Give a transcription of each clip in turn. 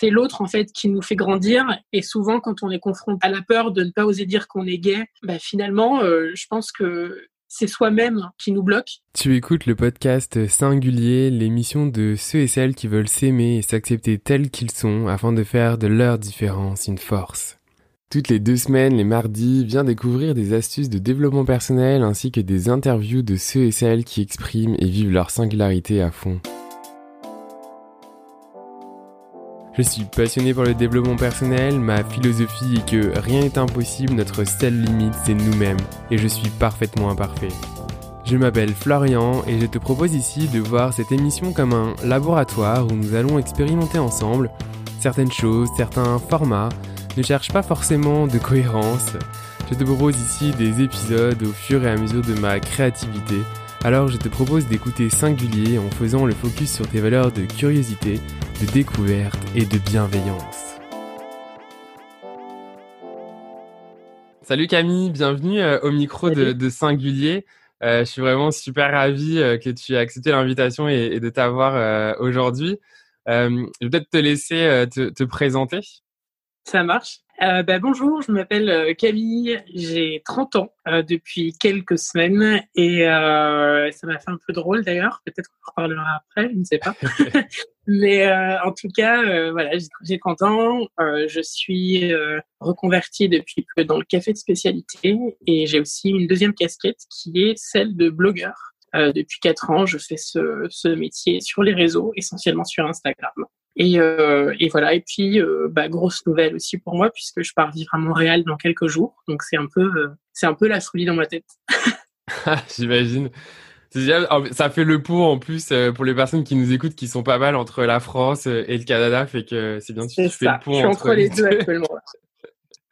c'est l'autre en fait qui nous fait grandir. Et souvent, quand on est confronté à la peur de ne pas oser dire qu'on est gay, bah, finalement, euh, je pense que c'est soi-même qui nous bloque. Tu écoutes le podcast Singulier, l'émission de ceux et celles qui veulent s'aimer et s'accepter tels qu'ils sont afin de faire de leur différence une force. Toutes les deux semaines, les mardis, viens découvrir des astuces de développement personnel ainsi que des interviews de ceux et celles qui expriment et vivent leur singularité à fond. Je suis passionné par le développement personnel, ma philosophie est que rien n'est impossible, notre seule limite c'est nous-mêmes, et je suis parfaitement imparfait. Je m'appelle Florian et je te propose ici de voir cette émission comme un laboratoire où nous allons expérimenter ensemble certaines choses, certains formats, ne cherche pas forcément de cohérence. Je te propose ici des épisodes au fur et à mesure de ma créativité alors je te propose d'écouter Singulier en faisant le focus sur tes valeurs de curiosité, de découverte et de bienveillance. Salut Camille, bienvenue euh, au micro de, Singulier. Euh, je suis vraiment super ravi euh, que tu aies accepté l'invitation et, de t'avoir aujourd'hui. je vais peut-être te laisser te présenter. Ça marche. Euh, bah, bonjour, je m'appelle euh, Camille, j'ai 30 ans euh, depuis quelques semaines et euh, ça m'a fait un peu drôle d'ailleurs, peut-être qu'on en reparlera après, je ne sais pas. Mais euh, en tout cas, voilà, j'ai 30 ans, je suis reconvertie depuis peu dans le café de spécialité et j'ai aussi une deuxième casquette qui est celle de blogueur. Depuis 4 ans, je fais ce, ce métier sur les réseaux, essentiellement sur Instagram. Et, euh, et, voilà. Et puis, euh, bah, grosse nouvelle aussi pour moi puisque je pars vivre à Montréal dans quelques jours. Donc c'est un peu, euh, c'est un peu la folie dans ma tête. J'imagine. Ça fait le pot en plus euh, pour les personnes qui nous écoutent qui sont pas mal entre la France et le Canada, fait que c'est bien tu fais le pont je suis entre, les deux actuellement.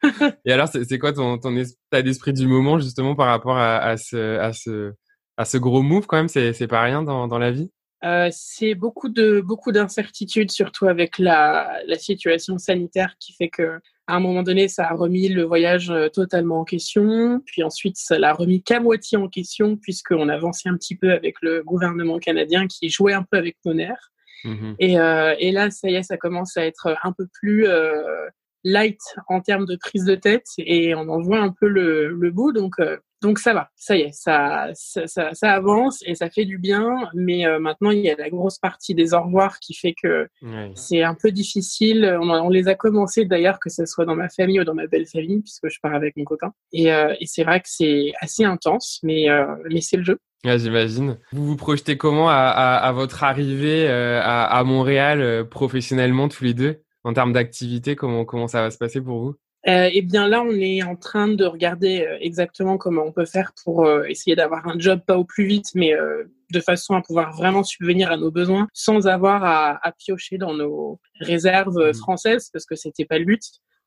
et alors, c'est quoi ton, ton état d'esprit du moment justement par rapport à, à, ce, à, ce, à ce gros move quand même C'est pas rien dans, dans la vie? Euh, c'est beaucoup de beaucoup d'incertitudes, surtout avec la, la situation sanitaire qui fait que à un moment donné, ça a remis le voyage euh, totalement en question. Puis ensuite, ça l'a remis qu'à moitié en question, puisqu'on avançait un petit peu avec le gouvernement canadien qui jouait un peu avec nos nerfs. Mmh et, euh, et, là, ça y est, ça commence à être un peu plus euh, light en termes de prise de tête et on en voit un peu le, le bout. Donc, donc ça va, ça y est, ça, ça, ça, avance et ça fait du bien. Mais euh, maintenant, il y a la grosse partie des au revoir qui fait que c'est un peu difficile. On, les a commencé d'ailleurs, que ce soit dans ma famille ou dans ma belle famille, puisque je pars avec mon copain. Et, euh, et c'est vrai que c'est assez intense, mais, euh, mais c'est le jeu. J'imagine. Vous vous projetez comment à, à, à votre arrivée à, à, Montréal professionnellement tous les deux? En termes d'activité Comment, comment ça va se passer pour vous? Euh, eh bien là, on est en train de regarder euh, exactement comment on peut faire pour euh, essayer d'avoir un job pas au plus vite, mais euh, de façon à pouvoir vraiment subvenir à nos besoins sans avoir à, à piocher dans nos réserves mmh. françaises, parce que c'était pas le but.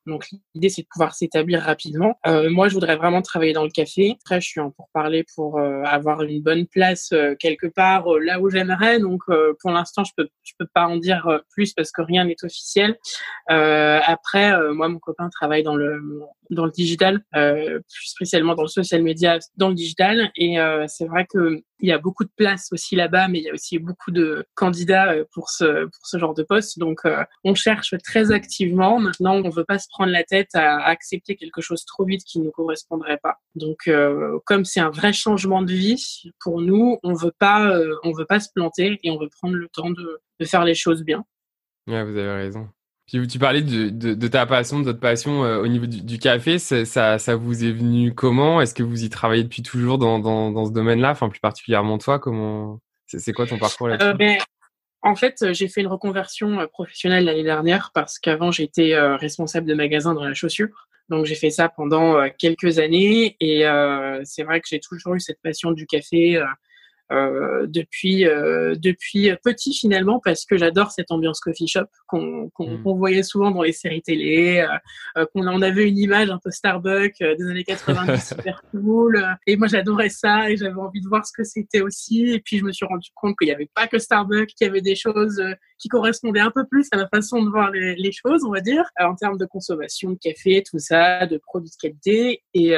Donc l'idée c'est de pouvoir s'établir rapidement. Euh, moi je voudrais vraiment travailler dans le café. Après je suis en pour parler pour euh, avoir une bonne place euh, quelque part euh, là où j'aimerais. Donc pour l'instant je peux je peux pas en dire plus parce que rien n'est officiel. après moi mon copain travaille dans le dans le digital, plus spécialement dans le social media, dans le digital et c'est vrai que il y a beaucoup de places aussi là-bas, mais il y a aussi beaucoup de candidats euh, pour ce, pour ce genre de poste. Donc, euh, on cherche très activement. Maintenant, on ne veut pas se prendre la tête à accepter quelque chose trop vite qui ne correspondrait pas. Donc, euh, comme c'est un vrai changement de vie, pour nous, on veut pas, on veut pas se planter et on veut prendre le temps de, de faire les choses bien. Ouais, vous avez raison. Puis tu parlais de, de, de, ta passion, de votre passion euh, au niveau du, du café. Ça, ça vous est venu comment? Est-ce que vous y travaillez depuis toujours dans, dans, dans ce domaine-là? Enfin, plus particulièrement toi, comment C'est quoi ton parcours là-dessus? Euh, ben, En fait, j'ai fait une reconversion euh, professionnelle l'année dernière parce qu'avant j'étais euh, responsable de magasin dans la chaussure. Donc j'ai fait ça pendant quelques années et c'est vrai que j'ai toujours eu cette passion du café euh, depuis euh, depuis petit finalement parce que j'adore cette ambiance coffee shop qu'on qu'on mm. voyait souvent dans les séries télé, euh, qu'on en avait une image un peu Starbucks des années 90 super cool. Et moi j'adorais ça et j'avais envie de voir ce que c'était aussi. Et puis je me suis rendu compte qu'il n'y avait pas que Starbucks, qu'il y avait des choses qui correspondaient un peu plus à ma façon de voir les, les choses, on va dire, en termes de consommation de café, tout ça, de produits de qualité. Et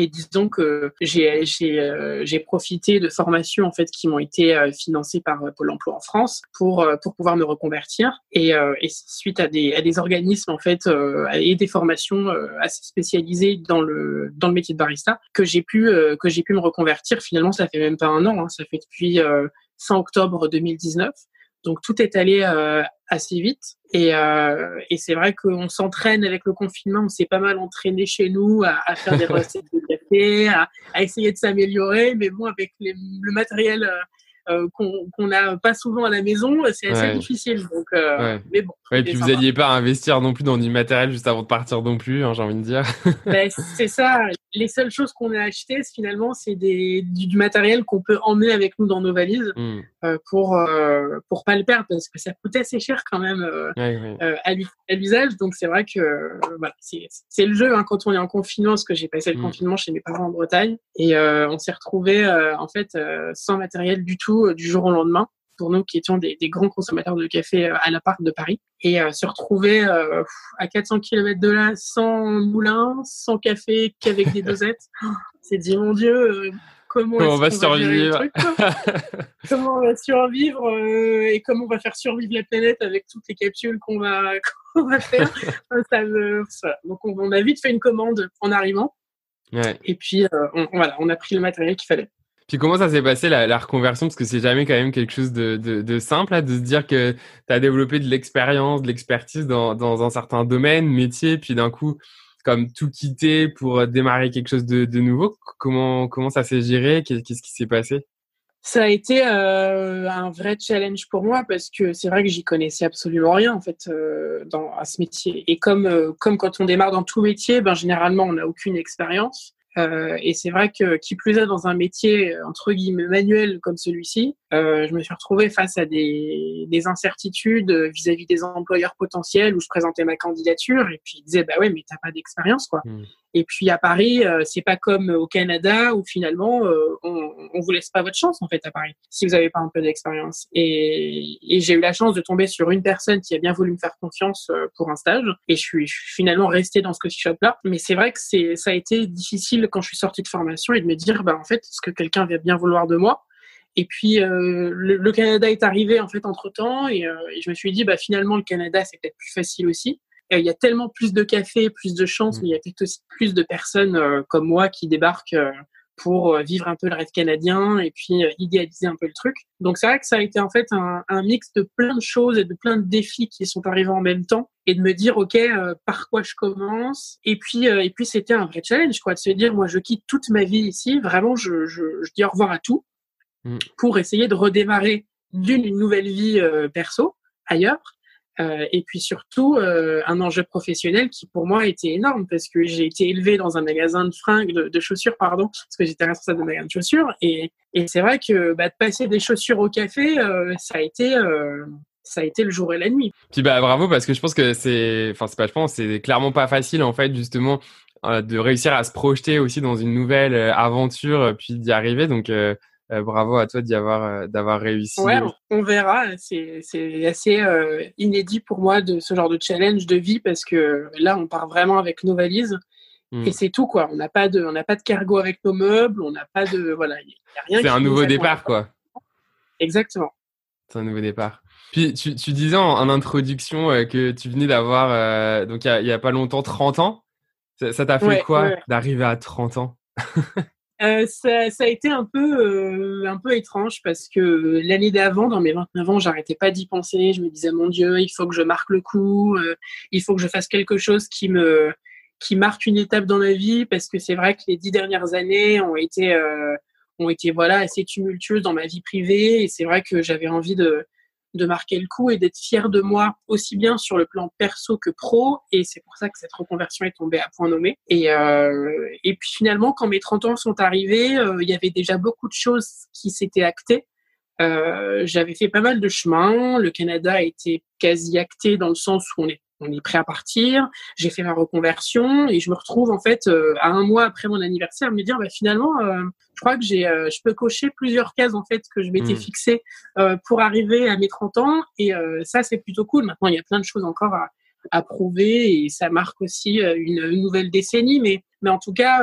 Et disons que j'ai j'ai profité de formations en fait qui m'ont été financées par Pôle Emploi en France pour pour pouvoir me reconvertir. Et, et suite à des à des organismes en fait et des formations assez spécialisées dans le dans le métier de barista que j'ai pu que j'ai pu me reconvertir. Finalement, ça fait même pas un an. Hein, ça fait depuis 100 octobre 2019. Donc tout est allé euh, assez vite et, euh, et c'est vrai qu'on s'entraîne avec le confinement, on s'est pas mal entraîné chez nous à, à faire des recettes de café, à, à essayer de s'améliorer, mais bon avec les, le matériel euh, euh, qu'on n'a pas souvent à la maison, c'est assez difficile. Donc, euh, mais bon. et puis vous n'alliez pas investir non plus dans du matériel juste avant de partir non plus, hein, j'ai envie de dire. Ben, c'est ça. Les seules choses qu'on a achetées, finalement, c'est du, du, matériel qu'on peut emmener avec nous dans nos valises mmh. Euh, pour euh, pour pas le perdre parce que ça coûtait assez cher quand même à l'usage. Donc c'est vrai que voilà, c'est le jeu hein, quand on est en confinement, parce que j'ai passé le mmh. confinement chez mes parents en Bretagne et on s'est retrouvé en fait sans matériel du tout euh, du jour au lendemain pour nous qui étions des, grands consommateurs de café euh, à la part de Paris. Et euh, se retrouver à 400 km de là, sans moulin, sans café, qu'avec des dosettes, c'est dit, mon Dieu, comment, on va survivre Comment on va survivre et comment on va faire survivre la planète avec toutes les capsules qu'on va, va faire. ça Donc on, on, a vite fait une commande en arrivant. Et puis on, voilà, on a pris le matériel qu'il fallait. Puis comment ça s'est passé la, reconversion? Parce que c'est jamais quand même quelque chose de, simple, de se dire que tu as développé de l'expérience, de l'expertise dans, un certain domaine, métier, puis d'un coup, comme tout quitter pour démarrer quelque chose de, nouveau. Comment, comment ça s'est géré? Qu'est-ce qui s'est passé? Ça a été euh, un vrai challenge pour moi parce que c'est vrai que j'y connaissais absolument rien en fait euh, dans, à ce métier. Et comme, euh, comme quand on démarre dans tout métier, ben, généralement on n'a aucune expérience. Euh, et c'est vrai que qui plus est dans un métier entre guillemets manuel comme celui-ci, euh, je me suis retrouvée face à des, des incertitudes vis-à-vis des employeurs potentiels où je présentais ma candidature et puis ils disaient bah ouais mais t'as pas d'expérience quoi. Mmh. Et puis à Paris, euh, c'est pas comme au Canada où finalement euh, on, on vous laisse pas votre chance en fait à Paris si vous avez pas un peu d'expérience. Et, et j'ai eu la chance de tomber sur une personne qui a bien voulu me faire confiance euh, pour un stage et je suis, je suis finalement restée dans ce coffee shop là. Mais c'est vrai que c'est ça a été difficile quand je suis sortie de formation et de me dire bah en fait est-ce que quelqu'un va bien vouloir de moi? Et puis euh, le, Canada est arrivé en fait entre temps et, euh, et, je me suis dit bah finalement le Canada c'est peut-être plus facile aussi il y a tellement plus de café, plus de chances, mm. mais il y a peut-être aussi plus de personnes euh, comme moi qui débarquent euh, pour euh, vivre un peu le rêve canadien et puis idéaliser un peu le truc. Donc c'est vrai que ça a été en fait un, un, mix de plein de choses et de plein de défis qui sont arrivés en même temps et de me dire ok par quoi je commence? Et puis et puis c'était un vrai challenge quoi de se dire moi je quitte toute ma vie ici vraiment je, je, je dis au revoir à tout mm. pour essayer de redémarrer d'une nouvelle vie perso ailleurs euh, et puis surtout, euh, un enjeu professionnel qui pour moi était énorme parce que j'ai été élevée dans un magasin de fringues, de, chaussures, pardon, parce que j'étais responsable de magasin de chaussures. Et, et c'est vrai que bah, de passer des chaussures au café, euh, ça a été ça a été le jour et la nuit. Puis bah bravo parce que je pense que c'est, enfin c'est pas je pense, c'est clairement pas facile en fait justement de réussir à se projeter aussi dans une nouvelle aventure puis d'y arriver. Donc euh, bravo à toi d'y avoir euh, d'avoir réussi. Ouais, on verra. C'est assez euh, inédit pour moi de ce genre de challenge de vie parce que là, on part vraiment avec nos valises. Hmm. Et c'est tout quoi. On n'a pas de, on n'a pas de cargo avec nos meubles. On n'a pas de, voilà, il a rien. C'est un nouveau départ quoi. Exactement. C'est un nouveau départ. Puis tu, tu disais en, introduction que tu venais d'avoir donc il y, a, pas longtemps 30 ans. Ça t'a fait quoi d'arriver à 30 ans? Euh, ça, ça, a été un peu, euh, un peu étrange parce que l'année d'avant, dans mes 29 ans, j'arrêtais pas d'y penser. Je me disais, mon Dieu, il faut que je marque le coup, euh, il faut que je fasse quelque chose qui me, qui marque une étape dans ma vie parce que c'est vrai que les dix dernières années ont été, ont été voilà assez tumultueuses dans ma vie privée et c'est vrai que j'avais envie de, de marquer le coup et d'être fier de moi aussi bien sur le plan perso que pro. Et c'est pour ça que cette reconversion est tombée à point nommé. Et euh, et puis finalement quand mes 30 ans sont arrivés euh, il y avait déjà beaucoup de choses qui s'étaient actées. Euh, j'avais fait pas mal de chemin. Le Canada été quasi acté dans le sens où on est on est prêt à partir. J'ai fait ma reconversion et je me retrouve en fait euh, à un mois après mon anniversaire à me dire bah, finalement, euh, je crois que j'ai, euh, je peux cocher plusieurs cases en fait que je m'étais mmh. fixé pour arriver à mes 30 ans et ça c'est plutôt cool. Maintenant il y a plein de choses encore à, à prouver et ça marque aussi une, nouvelle décennie. Mais, mais en tout cas,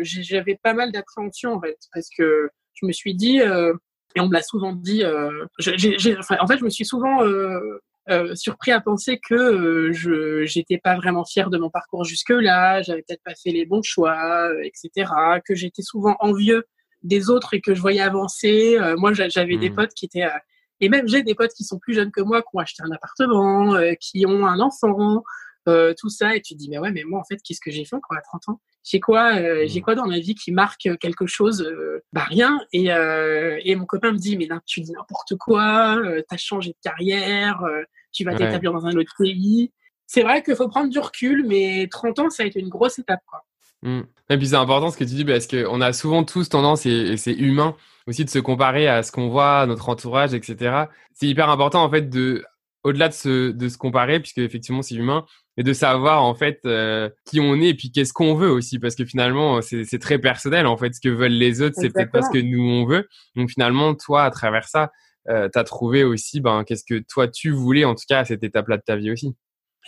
j'avais pas mal d'appréhension en fait, parce que je me suis dit, et on me l'a souvent dit, enfin, en fait, je me suis souvent euh, surpris à penser que euh, je j'étais pas vraiment fière de mon parcours jusque-là, j'avais peut-être pas fait les bons choix, euh, etc. Que j'étais souvent envieux des autres et que je voyais avancer. moi, j'avais des hmm. potes qui étaient et même j'ai des potes qui sont plus jeunes que moi, qui ont acheté un appartement, qui ont un enfant, tout ça. Et tu te dis mais ouais, mais moi en fait, qu'est-ce que j'ai fait quand à 30 ans? J'ai quoi j'ai hmm. quoi dans ma vie qui marque quelque chose bah rien et, et mon copain me dit mais là tu dis n'importe quoi euh, t'as changé de carrière tu vas t'établir dans un autre pays. C'est vrai qu'il faut prendre du recul, mais 30 ans, ça a été une grosse étape. Quoi. Mmh. Et puis c'est important ce que tu dis parce qu'on a souvent tous tendance, et, c'est humain aussi, de se comparer à ce qu'on voit, à notre entourage, etc. C'est hyper important en fait de, au-delà de se, de se comparer, puisque effectivement c'est humain, mais de savoir en fait euh, qui on est et puis qu'est-ce qu'on veut aussi, parce que finalement c'est très personnel en fait. Ce que veulent les autres, c'est peut-être pas ce que nous on veut. Donc finalement, toi, à travers ça, euh, tu as trouvé aussi ben, qu'est-ce que toi tu voulais en tout cas à cette étape-là de ta vie aussi.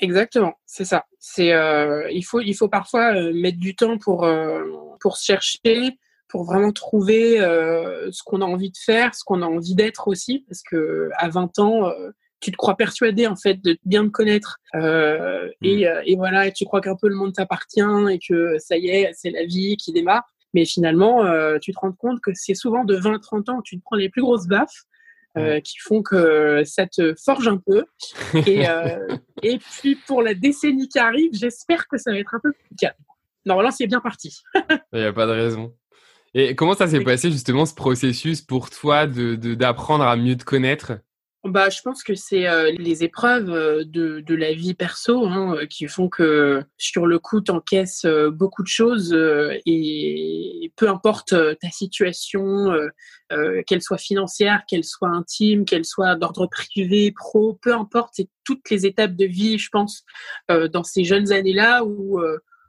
Exactement, c'est ça. C'est euh, il faut il faut parfois euh, mettre du temps pour euh, pour se chercher, pour vraiment trouver ce qu'on a envie de faire, ce qu'on a envie d'être aussi, parce que à 20 ans tu te crois persuadé en fait de bien te connaître mmh. et, et voilà et tu crois qu'un peu le monde t'appartient et que ça y est c'est la vie qui démarre mais finalement tu te rends compte que c'est souvent de 20 30 ans où tu te prends les plus grosses baffes euh, qui font que ça te forge un peu. Et, euh, et puis pour la décennie qui arrive, j'espère que ça va être un peu plus calme. Normalement, c'est bien parti. Il n'y a pas de raison. Et comment ça s'est passé justement ce processus pour toi de d'apprendre à mieux te connaître? Bah, je pense que c'est euh, les épreuves euh, de, de, la vie perso hein, euh, qui font que sur le coup, tu encaisses beaucoup de choses et peu importe ta situation, qu'elle soit financière, qu'elle soit intime, qu'elle soit d'ordre privé, pro, peu importe, c'est toutes les étapes de vie, je pense, dans ces jeunes années-là où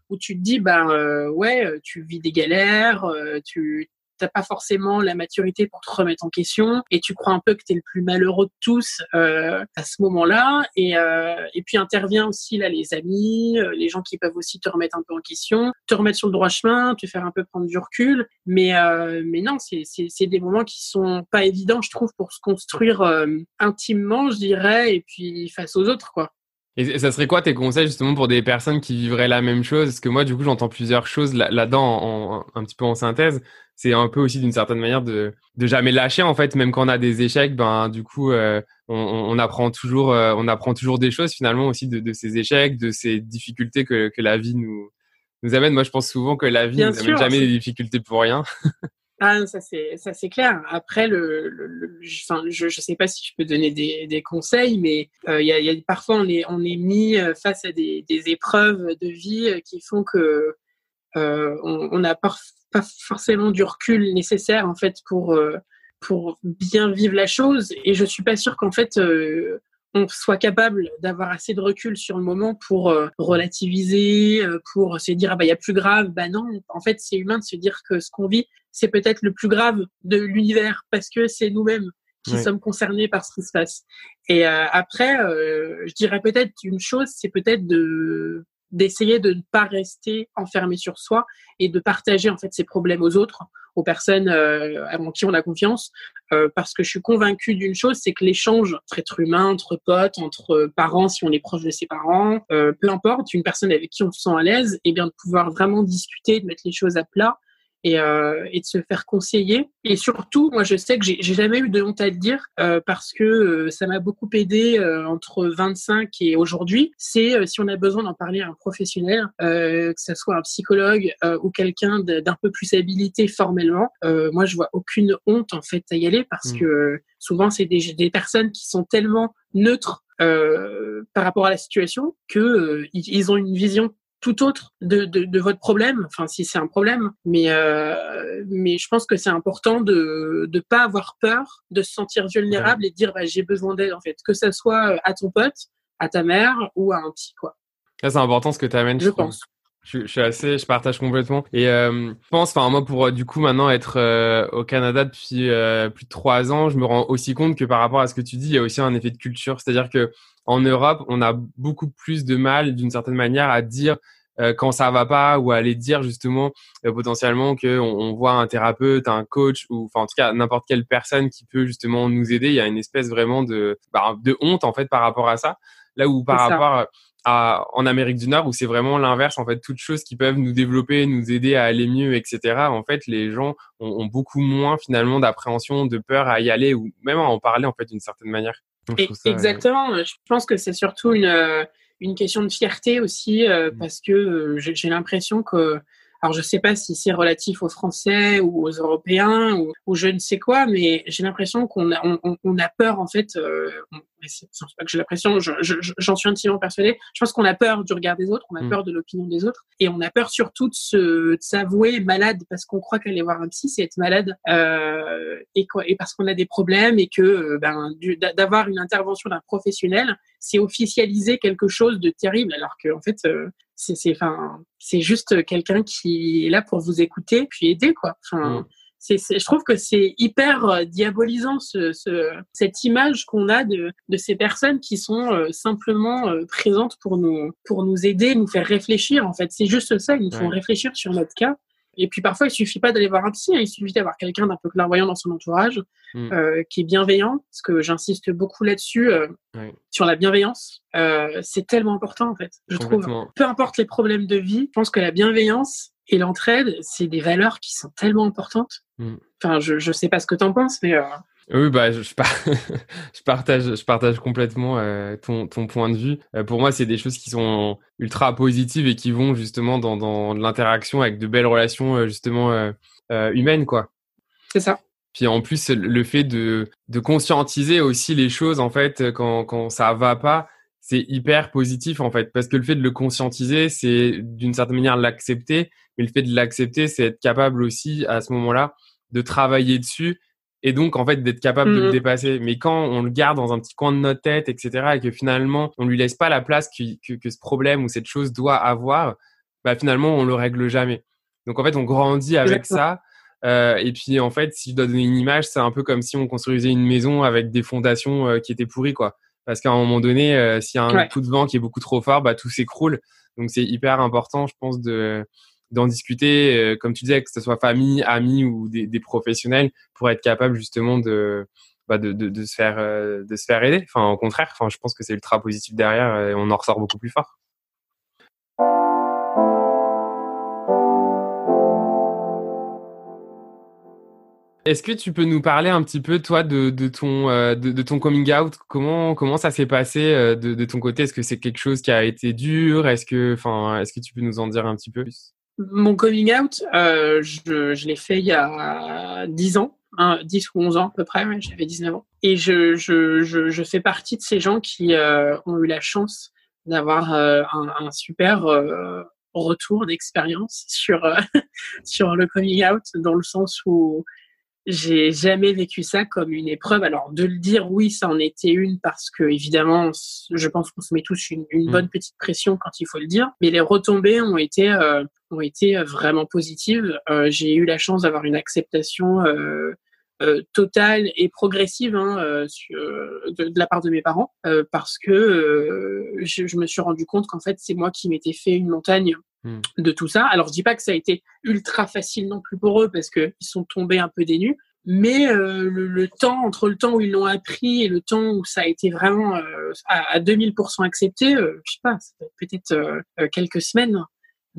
où tu te dis bah ouais tu vis des galères tu t'as pas forcément la maturité pour te remettre en question et tu crois un peu que tu es le plus malheureux de tous euh, à ce moment-là et, euh, et puis intervient aussi là les amis, euh, les gens qui peuvent aussi te remettre un peu en question, te remettre sur le droit chemin, te faire un peu prendre du recul, mais euh, mais non, c'est c'est des moments qui sont pas évidents je trouve pour se construire euh, intimement, je dirais et puis face aux autres quoi. Et ça serait quoi tes conseils justement pour des personnes qui vivraient la même chose? Parce que moi, du coup, j'entends plusieurs choses là-dedans, un petit peu en synthèse. C'est un peu aussi d'une certaine manière de, de jamais lâcher en fait, même quand on a des échecs. Ben du coup, euh, on, on, apprend toujours, euh, on apprend toujours des choses finalement aussi de, de, ces échecs, de ces difficultés que, que la vie nous nous amène. Moi, je pense souvent que la vie ne nous amène jamais des difficultés pour rien. Ah, ça c'est ça c'est clair. Après le, le, enfin, je je sais pas si je peux donner des, des conseils, mais euh, il y, a, y, a, parfois on est on est mis euh, face à des, des épreuves de vie euh, qui font que euh, on n'a pas, pas forcément du recul nécessaire en fait pour pour bien vivre la chose. Et je suis pas sûre qu'en fait on soit capable d'avoir assez de recul sur le moment pour euh, relativiser, pour se dire ah bah il y a plus grave. Bah non, en fait c'est humain de se dire que ce qu'on vit c'est peut-être le plus grave de l'univers parce que c'est nous-mêmes qui sommes concernés par ce qui se passe. Et euh, après, je dirais peut-être une chose, c'est peut-être de d'essayer de ne pas rester enfermé sur soi et de partager en fait ses problèmes aux autres, aux personnes euh, en qui on a confiance, euh, parce que je suis convaincue d'une chose, c'est que l'échange entre êtres humains, entre potes, entre parents, si on est proche de ses parents, euh, peu importe, une personne avec qui on se sent à l'aise, et eh bien de pouvoir vraiment discuter, de mettre les choses à plat et, euh, et, de se faire conseiller. Et surtout, moi, je sais que j'ai jamais eu de honte à le dire euh, parce que euh, ça m'a beaucoup aidé euh, entre 25 et aujourd'hui. C'est euh, si on a besoin d'en parler à un professionnel, que ce soit un psychologue ou quelqu'un d'un peu plus habilité formellement. moi, je vois aucune honte en fait à y aller parce mmh. que souvent c'est des, des personnes qui sont tellement neutres euh, par rapport à la situation que ils ont une vision tout autre de, de, de, votre problème, enfin si c'est un problème, mais euh, mais je pense que c'est important de de pas avoir peur, de se sentir vulnérable et de dire bah, j'ai besoin d'aide en fait, que ça soit à ton pote, à ta mère ou à un psy quoi. c'est important ce que tu amènes. Je, pense. Je, suis assez, je partage complètement. Et euh, je pense, enfin moi pour du coup maintenant être euh, au Canada depuis euh, plus de trois ans, je me rends aussi compte que par rapport à ce que tu dis, il y a aussi un effet de culture. C'est-à-dire que en Europe, on a beaucoup plus de mal, d'une certaine manière, à dire quand ça va pas ou à aller dire justement potentiellement que on, voit un thérapeute, un coach ou enfin en tout cas n'importe quelle personne qui peut justement nous aider. Il y a une espèce vraiment de bah, de honte en fait par rapport à ça. Là où par rapport en Amérique du Nord où c'est vraiment l'inverse en fait toutes choses qui peuvent nous développer nous aider à aller mieux etc en fait les gens ont, beaucoup moins finalement d'appréhension de peur à y aller ou même à en parler en fait d'une certaine manière exactement je pense que c'est surtout une euh, une question de fierté aussi euh, mmh. parce que euh, j'ai l'impression que alors je sais pas si c'est relatif aux Français ou aux Européens ou, ou je ne sais quoi, mais j'ai l'impression qu'on a, on, on, a peur en fait. Euh, c'est pas que j'ai l'impression, j'en je, j'en suis intimement persuadée. Je pense qu'on a peur du regard des autres, on a mm. peur de l'opinion des autres, et on a peur surtout de se de s'avouer malade parce qu'on croit qu'aller voir un psy c'est être malade euh, et quoi, et parce qu'on a des problèmes et que euh, ben d'avoir une intervention d'un professionnel, c'est officialiser quelque chose de terrible alors que en fait euh, c'est enfin c'est juste quelqu'un qui est là pour vous écouter puis aider quoi. Enfin mm. c'est je trouve que c'est hyper euh, diabolisant ce, ce cette image qu'on a de, de ces personnes qui sont euh, simplement euh, présentes pour nous pour nous aider nous faire réfléchir en fait. C'est juste ça ils nous font réfléchir sur notre cas et puis parfois, il suffit pas d'aller voir un psy, hein. il suffit d'avoir quelqu'un d'un peu clairvoyant dans son entourage, mm. euh, qui est bienveillant, parce que j'insiste beaucoup là-dessus, euh, sur la bienveillance. Euh, c'est tellement important en fait, je trouve. Peu importe les problèmes de vie, je pense que la bienveillance et l'entraide, c'est des valeurs qui sont tellement importantes. Mm. Enfin, je ne sais pas ce que tu en penses, mais oui, bah, je, je, partage, je partage complètement euh, ton, ton point de vue. Euh, pour moi, c'est des choses qui sont ultra positives et qui vont justement dans, dans l'interaction avec de belles relations euh, justement humaines, quoi. C'est ça. Puis en plus, le fait de, de conscientiser aussi les choses, en fait, quand, quand ça va pas, c'est hyper positif, en fait. Parce que le fait de le conscientiser, c'est d'une certaine manière l'accepter. Mais le fait de l'accepter, c'est être capable aussi, à ce moment-là, de travailler dessus et donc en fait d'être capable de le mmh dépasser. Mais quand on le garde dans un petit coin de notre tête, etc., et que finalement on lui laisse pas la place que, que, ce problème ou cette chose doit avoir, bah finalement on le règle jamais. Donc en fait on grandit avec ça. Euh, et puis en fait, si je dois donner une image, c'est un peu comme si on construisait une maison avec des fondations euh, qui étaient pourries, quoi. Parce qu'à un moment donné, euh, s'il y a un coup de vent qui est beaucoup trop fort, bah tout s'écroule. Donc c'est hyper important, je pense, de d'en discuter, euh, comme tu disais, que ce soit famille, amis ou des, professionnels, pour être capable justement de, bah euh, de se faire aider. Enfin, au contraire, je pense que c'est ultra positif derrière et on en ressort beaucoup plus fort. Est-ce que tu peux nous parler un petit peu, toi, de, euh, ton coming out? Comment, ça s'est passé de, de, ton côté? Est-ce que c'est quelque chose qui a été dur? Est-ce que, est-ce que tu peux nous en dire un petit peu plus? Mon coming out, euh, je, je l'ai fait il y a 10 ans, hein, 10 ou 11 ans à peu près, j'avais 19 ans. Et je, je, je, je, fais partie de ces gens qui euh, ont eu la chance d'avoir euh, un, un, super euh, retour d'expérience sur, euh, sur le coming out, dans le sens où j'ai jamais vécu ça comme une épreuve. Alors de le dire, oui, ça en était une parce que évidemment, je pense qu'on se met tous une, une, mmh. bonne petite pression quand il faut le dire. Mais les retombées ont été euh, ont été vraiment positives. Euh, j'ai eu la chance d'avoir une acceptation euh, euh totale et progressive hein, euh, sur, de, de, la part de mes parents euh, parce que je, je, me suis rendu compte qu'en fait c'est moi qui m'étais fait une montagne Hmm. de tout ça. Alors je dis pas que ça a été ultra facile non plus pour eux parce qu'ils sont tombés un peu dénus, mais euh, le, temps entre le temps où ils l'ont appris et le temps où ça a été vraiment euh, à, 2000% accepté, euh, je sais pas, peut-être euh, quelques semaines.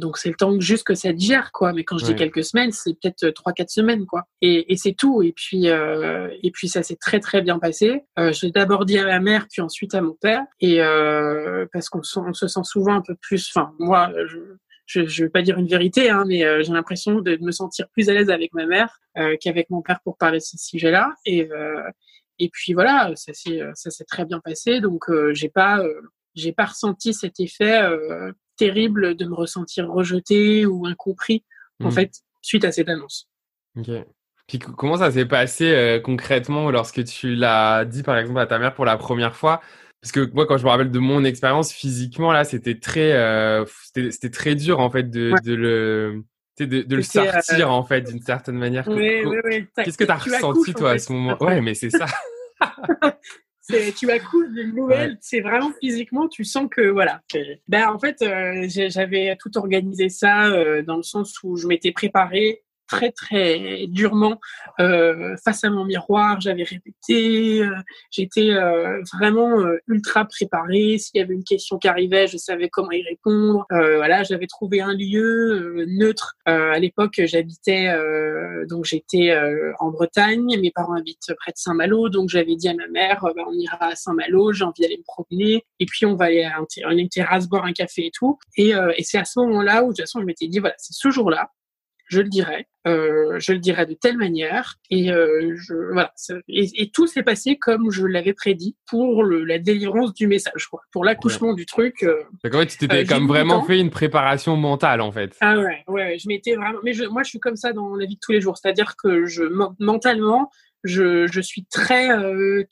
Donc c'est le temps juste que ça digère quoi. Mais quand je dis quelques semaines, c'est peut-être trois quatre semaines quoi. Et, et c'est tout. Et puis et puis ça s'est très très bien passé. je l'ai d'abord dit à ma mère puis ensuite à mon père. Et parce qu'on on se sent souvent un peu plus. Enfin moi je, je ne vais pas dire une vérité, hein, mais euh, j'ai l'impression de me sentir plus à l'aise avec ma mère euh, qu'avec mon père pour parler de ce sujet-là. Et, euh, et puis voilà, ça s'est ça s'est très bien passé. Donc j'ai pas j'ai pas ressenti cet effet terrible de me ressentir rejeté ou incompris en mmh. fait suite à cette annonce. Ok. Puis comment ça s'est passé concrètement lorsque tu l'as dit par exemple à ta mère pour la première fois? Parce que moi, quand je me rappelle de mon expérience physiquement, là, c'était très, euh, c'était très dur en fait de, de le, de, de le sortir euh, en fait d'une certaine manière. Oui, oui, oui. Qu'est-ce que tu as ressenti toi à ce moment? Ouais, mais c'est ça. tu accouches d'une nouvelle, c'est vraiment physiquement, tu sens que voilà. Ben en fait, euh, j'avais tout organisé ça dans le sens où je m'étais préparée très très durement euh, face à mon miroir. J'avais répété, euh, j'étais euh, vraiment ultra préparée. S'il y avait une question qui arrivait, je savais comment y répondre. voilà, j'avais trouvé un lieu neutre. à l'époque, j'habitais donc j'étais en Bretagne. Mes parents habitent près de Saint-Malo, donc j'avais dit à ma mère, bah, on ira à Saint-Malo, j'ai envie d'aller me promener, et puis on va aller à une terrasse boire un café et tout. Et, et c'est à ce moment-là où de toute façon je m'étais dit voilà, c'est ce jour-là je le dirai, euh, je le dirai de telle manière, et euh, je, voilà. Et, tout s'est passé comme je l'avais prédit pour le, la délivrance du message, quoi, pour l'accouchement du truc. Euh, D'accord, tu t'étais comme vraiment fait une préparation mentale en fait. Ah ouais, ouais, je m'étais vraiment. Mais je, moi, je suis comme ça dans la vie de tous les jours, c'est-à-dire que je mentalement, je, je suis très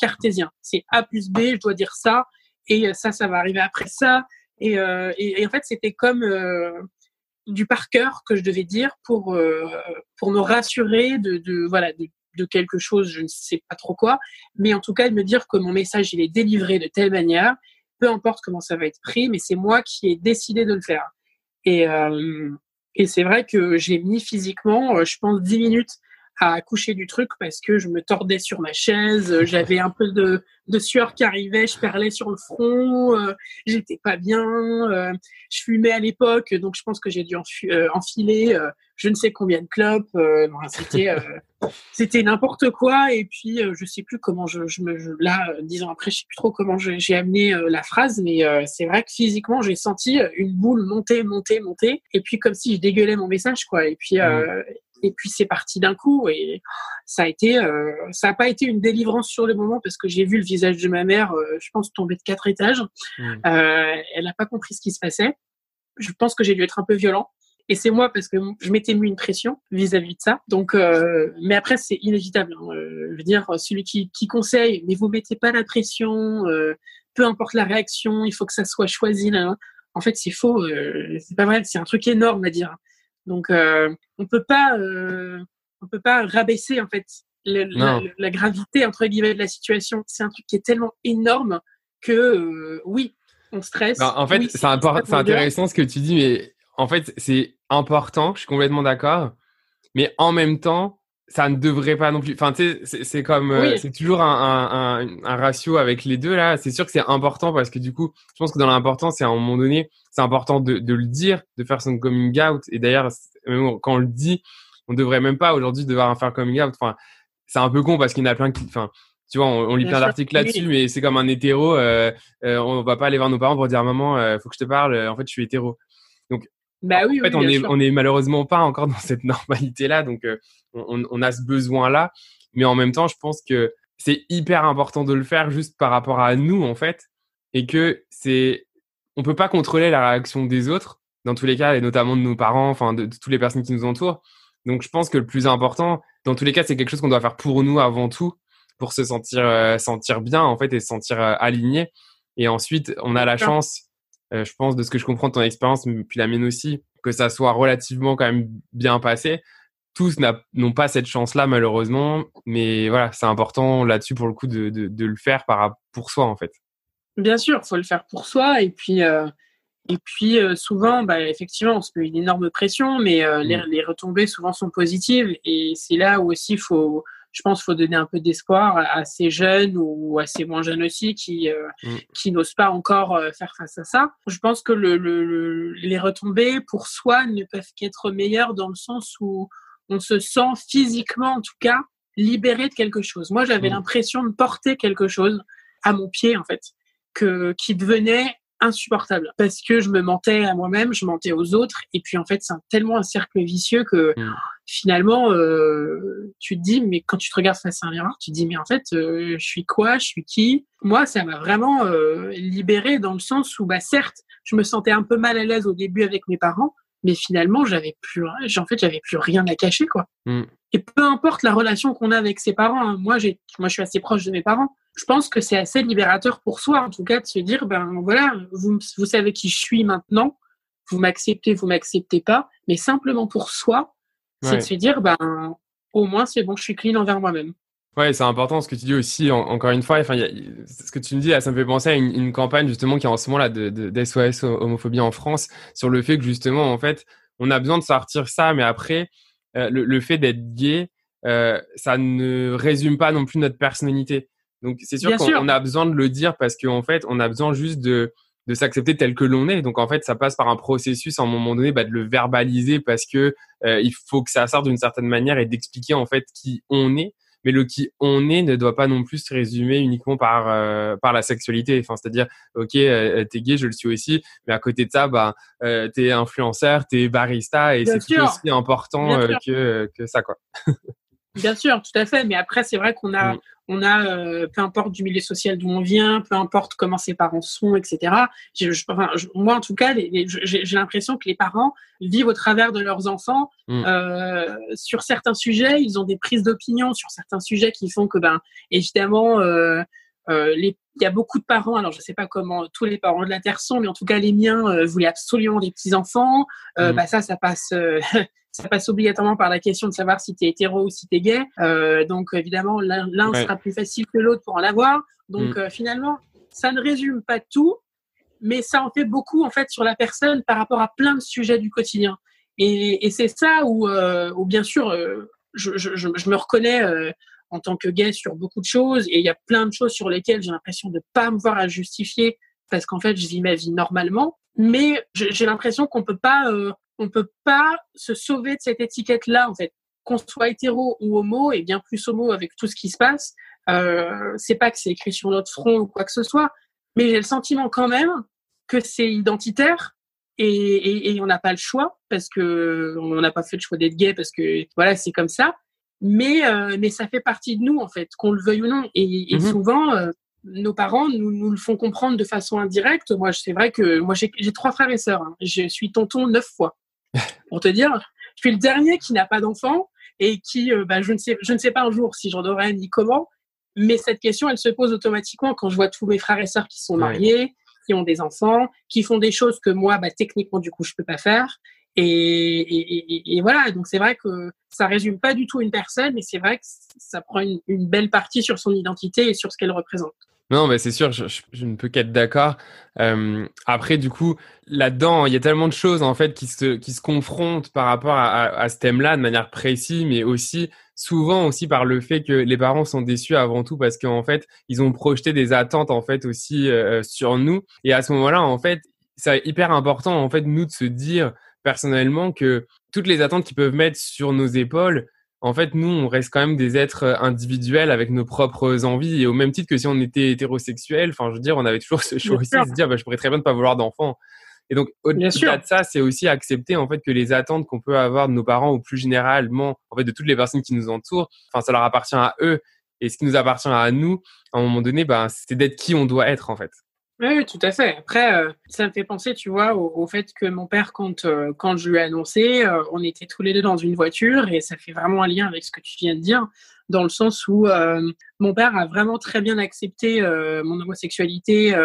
cartésien. C'est A plus B, je dois dire ça, et ça, ça va arriver après ça. Et, et, et en fait, c'était comme du par cœur que je devais dire pour euh, pour me rassurer de, de voilà de, quelque chose, je ne sais pas trop quoi, mais en tout cas de me dire que mon message il est délivré de telle manière, peu importe comment ça va être pris, mais c'est moi qui ai décidé de le faire. Et euh, et c'est vrai que j'ai mis physiquement, euh, je pense, dix minutes à accoucher du truc parce que je me tordais sur ma chaise, j'avais un peu de, de sueur qui arrivait, je perlais sur le front, euh, j'étais pas bien, euh, je fumais à l'époque, donc je pense que j'ai dû euh, enfiler euh, je ne sais combien de clopes, c'était c'était n'importe quoi. Et puis je sais plus comment je, je me je, là dix ans après je sais plus trop comment j'ai amené la phrase mais c'est vrai que physiquement j'ai senti une boule monter monter monter. Et puis comme si je dégueulais mon message quoi. Et puis mmh et puis c'est parti d'un coup et ça a été euh, ça a pas été une délivrance sur le moment parce que j'ai vu le visage de ma mère euh, je pense tomber de quatre étages. Mmh. euh, elle n'a pas compris ce qui se passait. Je pense que j'ai dû être un peu violent. Et c'est moi parce que je m'étais mis une pression vis-à-vis de ça. Donc euh, mais après c'est inévitable hein. Euh, je veux dire celui qui, qui conseille mais vous mettez pas la pression peu importe la réaction il faut que ça soit choisi là en fait c'est faux c'est pas vrai c'est un truc énorme à dire donc, euh, on peut pas, euh, on peut pas rabaisser en fait la, gravité entre guillemets de la situation. C'est un truc qui est tellement énorme que euh, oui, on stresse. en fait, c'est intéressant ce que tu dis, mais en fait, c'est important. Je suis complètement d'accord. Mais en même temps, ça ne devrait pas non plus. Enfin, tu sais, c'est comme, euh, c'est toujours un, un, un, ratio avec les deux là. C'est sûr que c'est important parce que du coup, je pense que dans l'important, c'est à un moment donné, c'est important de, de, le dire, de faire son coming out. Et d'ailleurs, quand on le dit, on devrait même pas aujourd'hui devoir faire coming out. Enfin, c'est un peu con parce qu'il y en a plein qui, enfin, tu vois, on, lit plein d'articles là-dessus, mais c'est comme un hétéro. Euh, euh, on va pas aller voir nos parents pour dire maman, euh, faut que je te parle. En fait, je suis hétéro. Donc, bah oui, en fait, on est, on est malheureusement pas encore dans cette normalité-là, donc euh, on, on, a ce besoin-là. Mais en même temps, je pense que c'est hyper important de le faire juste par rapport à nous, en fait, et que c'est, on peut pas contrôler la réaction des autres, dans tous les cas, et notamment de nos parents, enfin de, toutes les personnes qui nous entourent. Donc, je pense que le plus important, dans tous les cas, c'est quelque chose qu'on doit faire pour nous avant tout, pour se sentir euh, sentir bien, en fait, et se sentir euh, aligné. Et ensuite, on a la chance euh, je pense, de ce que je comprends de ton expérience, puis la mienne aussi, que ça soit relativement quand même bien passé. Tous n'ont pas cette chance-là, malheureusement, mais voilà, c'est important là-dessus pour le coup de, de, de, le faire par, pour soi, en fait. Bien sûr, il faut le faire pour soi, et puis, euh, et puis euh, souvent, bah, effectivement, on se met une énorme pression, mais les, mm. les, retombées souvent sont positives, et c'est là où aussi faut je pense faut donner un peu d'espoir à ces jeunes ou à ces moins jeunes aussi qui euh, mm. qui n'osent pas encore euh, faire face à ça. Je pense que le, le, les retombées pour soi ne peuvent qu'être meilleures dans le sens où on se sent physiquement, en tout cas, libéré de quelque chose. Moi, j'avais mm. l'impression de porter quelque chose à mon pied, en fait, que qui devenait insupportable parce que je me mentais à moi-même, je mentais aux autres et puis en fait c'est tellement un cercle vicieux que mm. finalement euh, tu te dis mais quand tu te regardes face à un miroir tu te dis mais en fait euh, je suis quoi, je suis qui? Moi ça m'a vraiment euh, libéré dans le sens où bah certes je me sentais un peu mal à l'aise au début avec mes parents mais finalement j'avais plus en fait j'avais plus rien à cacher quoi. Mm. Et peu importe la relation qu'on a avec ses parents, hein. moi j'ai moi je suis assez proche de mes parents je pense que c'est assez libérateur pour soi, en tout cas, de se dire, ben voilà, vous, vous savez qui je suis maintenant, vous m'acceptez, vous m'acceptez pas, mais simplement pour soi, c'est de se dire, ben au moins c'est bon, je suis clean envers moi-même. Ouais, c'est important ce que tu dis aussi, encore une fois. Enfin, ce que tu me dis, ça me fait penser à une, campagne justement qui est en ce moment là de, de, d'SOS homophobie en France sur le fait que justement, en fait, on a besoin de sortir ça, mais après, euh, le, fait d'être gay, euh, ça ne résume pas non plus notre personnalité. Donc c'est sûr qu'on a besoin de le dire parce qu'en fait, on a besoin juste de, de s'accepter tel que l'on est. Donc en fait, ça passe par un processus à un moment donné bah, de le verbaliser parce que euh, il faut que ça sorte d'une certaine manière et d'expliquer en fait qui on est. Mais le qui on est ne doit pas non plus se résumer uniquement par euh, par la sexualité. Enfin, c'est-à-dire, ok, euh, t'es gay, je le suis aussi, mais à côté de ça, bah, euh, t'es influenceur, t'es barista, et c'est tout aussi important que que ça, quoi. Bien sûr, tout à fait. Mais après, c'est vrai qu'on a, mm. on a, euh, peu importe du milieu social d'où on vient, peu importe comment ses parents sont, etc. moi, en tout cas, j'ai l'impression que les parents vivent au travers de leurs enfants. Mm. Euh, sur certains sujets, ils ont des prises d'opinion sur certains sujets qui font que, ben, évidemment, euh, il y a beaucoup de parents, alors je ne sais pas comment tous les parents de la Terre sont, mais en tout cas les miens voulaient absolument des petits-enfants. Mm. Bah, ça, ça passe, ça passe obligatoirement par la question de savoir si tu es hétéro ou si tu es gay. Euh, donc évidemment, l'un sera plus facile que l'autre pour en avoir. Donc mm. euh, finalement, ça ne résume pas tout, mais ça en fait beaucoup en fait sur la personne par rapport à plein de sujets du quotidien. Et, et c'est ça où, euh, où, bien sûr, euh, je, je, je, me reconnais euh, en tant que gay sur beaucoup de choses, et il y a plein de choses sur lesquelles j'ai l'impression de pas me voir à justifier parce qu'en fait, je vis ma vie normalement. Mais j'ai l'impression qu'on peut pas euh, on peut pas se sauver de cette étiquette-là, en fait. Qu'on soit hétéro ou homo, et bien plus homo avec tout ce qui se passe, euh, c'est pas que c'est écrit sur notre front ou quoi que ce soit, mais j'ai le sentiment quand même que c'est identitaire et, et, on n'a pas le choix parce que on n'a pas fait le choix d'être gay parce que voilà c'est comme ça. Mais euh, mais ça fait partie de nous en fait, qu'on le veuille ou non. Et, et mhm. souvent euh, nos parents nous, nous, le font comprendre de façon indirecte. Moi, c'est vrai que moi j'ai trois frères et sœurs. Hein. Je suis tonton neuf fois. Pour te dire, je suis le dernier qui n'a pas d'enfant et qui, euh, bah, je, ne sais, je ne sais pas un jour si j'en aurai ni comment, mais cette question, elle se pose automatiquement quand je vois tous mes frères et sœurs qui sont mariés, qui ont des enfants, qui font des choses que moi, bah, techniquement, du coup, je peux pas faire. Et, voilà, donc c'est vrai que ça résume pas du tout une personne, mais c'est vrai que ça prend une, belle partie sur son identité et sur ce qu'elle représente. Non, mais c'est sûr, je, ne peux qu'être d'accord. Euh, après, du coup, là-dedans, il y a tellement de choses en fait qui se qui se confrontent par rapport à, à, ce thème-là de manière précise, mais aussi souvent aussi par le fait que les parents sont déçus avant tout parce qu'en fait, ils ont projeté des attentes en fait aussi euh, sur nous. Et à ce moment-là, en fait, c'est hyper important en fait nous de se dire personnellement que toutes les attentes qu'ils peuvent mettre sur nos épaules en fait, nous, on reste quand même des êtres euh, individuels avec nos propres envies. Et au même titre que si on était hétérosexuel, enfin, je veux dire, on avait toujours ce choix aussi de se dire, bah, je pourrais très bien ne pas vouloir d'enfant. Et donc, au-delà de ça, c'est aussi accepter, en fait, que les attentes qu'on peut avoir de nos parents ou plus généralement, en fait, de toutes les personnes qui nous entourent, enfin, ça leur appartient à eux. Et ce qui nous appartient à nous, à un moment donné, bah, c'est d'être qui on doit être, en fait. Oui, tout à fait. Après, euh, ça me fait penser, tu vois, au, fait que mon père, quand, euh, quand je lui ai annoncé, euh, on était tous les deux dans une voiture et ça fait vraiment un lien avec ce que tu viens de dire, dans le sens où mon père a vraiment très bien accepté mon homosexualité.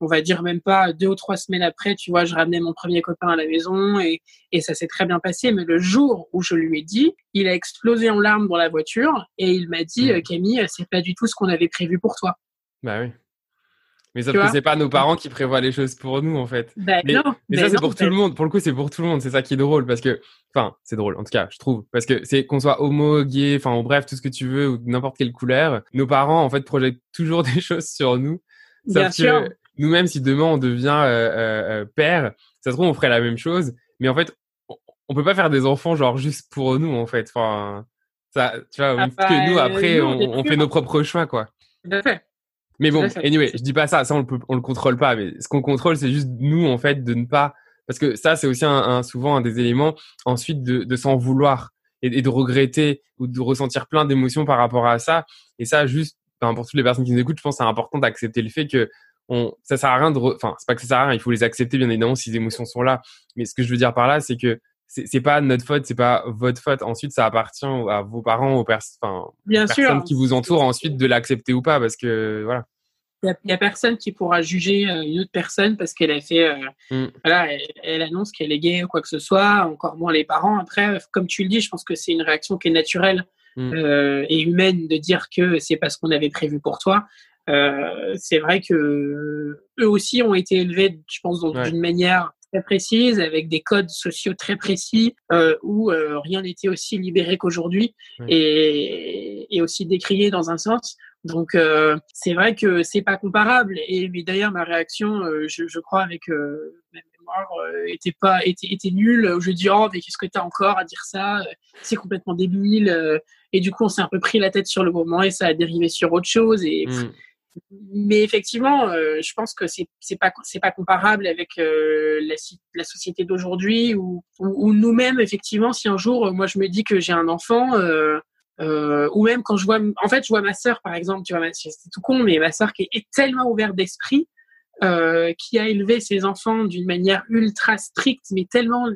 on va dire même pas deux ou trois semaines après, tu vois, je ramenais mon premier copain à la maison et, et ça s'est très bien passé. Mais le jour où je lui ai dit, il a explosé en larmes dans la voiture et il m'a dit, mmh. Camille, c'est pas du tout ce qu'on avait prévu pour toi. Bah oui. Mais sauf que c'est pas nos parents qui prévoient les choses pour nous, en fait. Ben mais, mais ça, c'est pour tout le monde. Pour le coup, c'est pour tout le monde. C'est ça qui est drôle parce que, enfin, c'est drôle, en tout cas, je trouve. Parce que c'est qu'on soit homo, gay, enfin, bref, tout ce que tu veux ou n'importe quelle couleur. Nos parents, en fait, projettent toujours des choses sur nous. Bien sûr. nous-mêmes, si demain on devient euh, euh, euh, père, ça se trouve, on ferait la même chose. Mais en fait, on peut pas faire des enfants, genre, juste pour nous, en fait. Enfin, ça, tu vois, ah que nous, bah, après, on, on fait nos propres choix, quoi. Fait. Mais bon, anyway, je dis pas ça, ça on le, on le contrôle pas. Mais ce qu'on contrôle, c'est juste nous en fait de ne pas, parce que ça c'est aussi un, souvent un des éléments ensuite de, de s'en vouloir et, de regretter ou de ressentir plein d'émotions par rapport à ça. Et ça, juste, pour toutes les personnes qui nous écoutent, je pense c'est important d'accepter le fait que on, ça sert à rien de, enfin c'est pas que ça sert à rien, il faut les accepter bien évidemment si les émotions sont là. Mais ce que je veux dire par là, c'est que c'est pas notre faute, c'est pas votre faute. Ensuite, ça appartient à vos parents, aux, personnes qui vous entourent ensuite de l'accepter ou pas, parce que voilà. Il n'y a, personne qui pourra juger euh, une autre personne parce qu'elle a fait, euh, mm. voilà, elle, annonce qu'elle est gay ou quoi que ce soit, encore moins les parents. Après, comme tu le dis, je pense que c'est une réaction qui est naturelle mm. euh, et humaine de dire que c'est pas ce qu'on avait prévu pour toi. c'est vrai que eux aussi ont été élevés, je pense, d'une manière très précise, avec des codes sociaux très précis, euh, où euh, rien n'était aussi libéré qu'aujourd'hui et, et, aussi décrié dans un sens. Donc euh, c'est vrai que c'est pas comparable. Et mais d'ailleurs ma réaction, euh, je, je, crois avec euh, ma mémoire, était pas était, était nulle. Je dis oh mais qu'est-ce que t'as encore à dire ça? C'est complètement débile. et du coup on s'est un peu pris la tête sur le moment et ça a dérivé sur autre chose et mm mais effectivement, euh, je pense que c'est c'est pas comparable avec euh, la, société d'aujourd'hui ou ou nous-mêmes effectivement. Si un jour, euh, moi, je me dis que j'ai un enfant, ou même quand je vois, en fait, je vois ma sœur par exemple. Tu vois, c'est tout con, mais ma sœur qui est tellement ouverte d'esprit, qui a élevé ses enfants d'une manière ultra stricte, mais tellement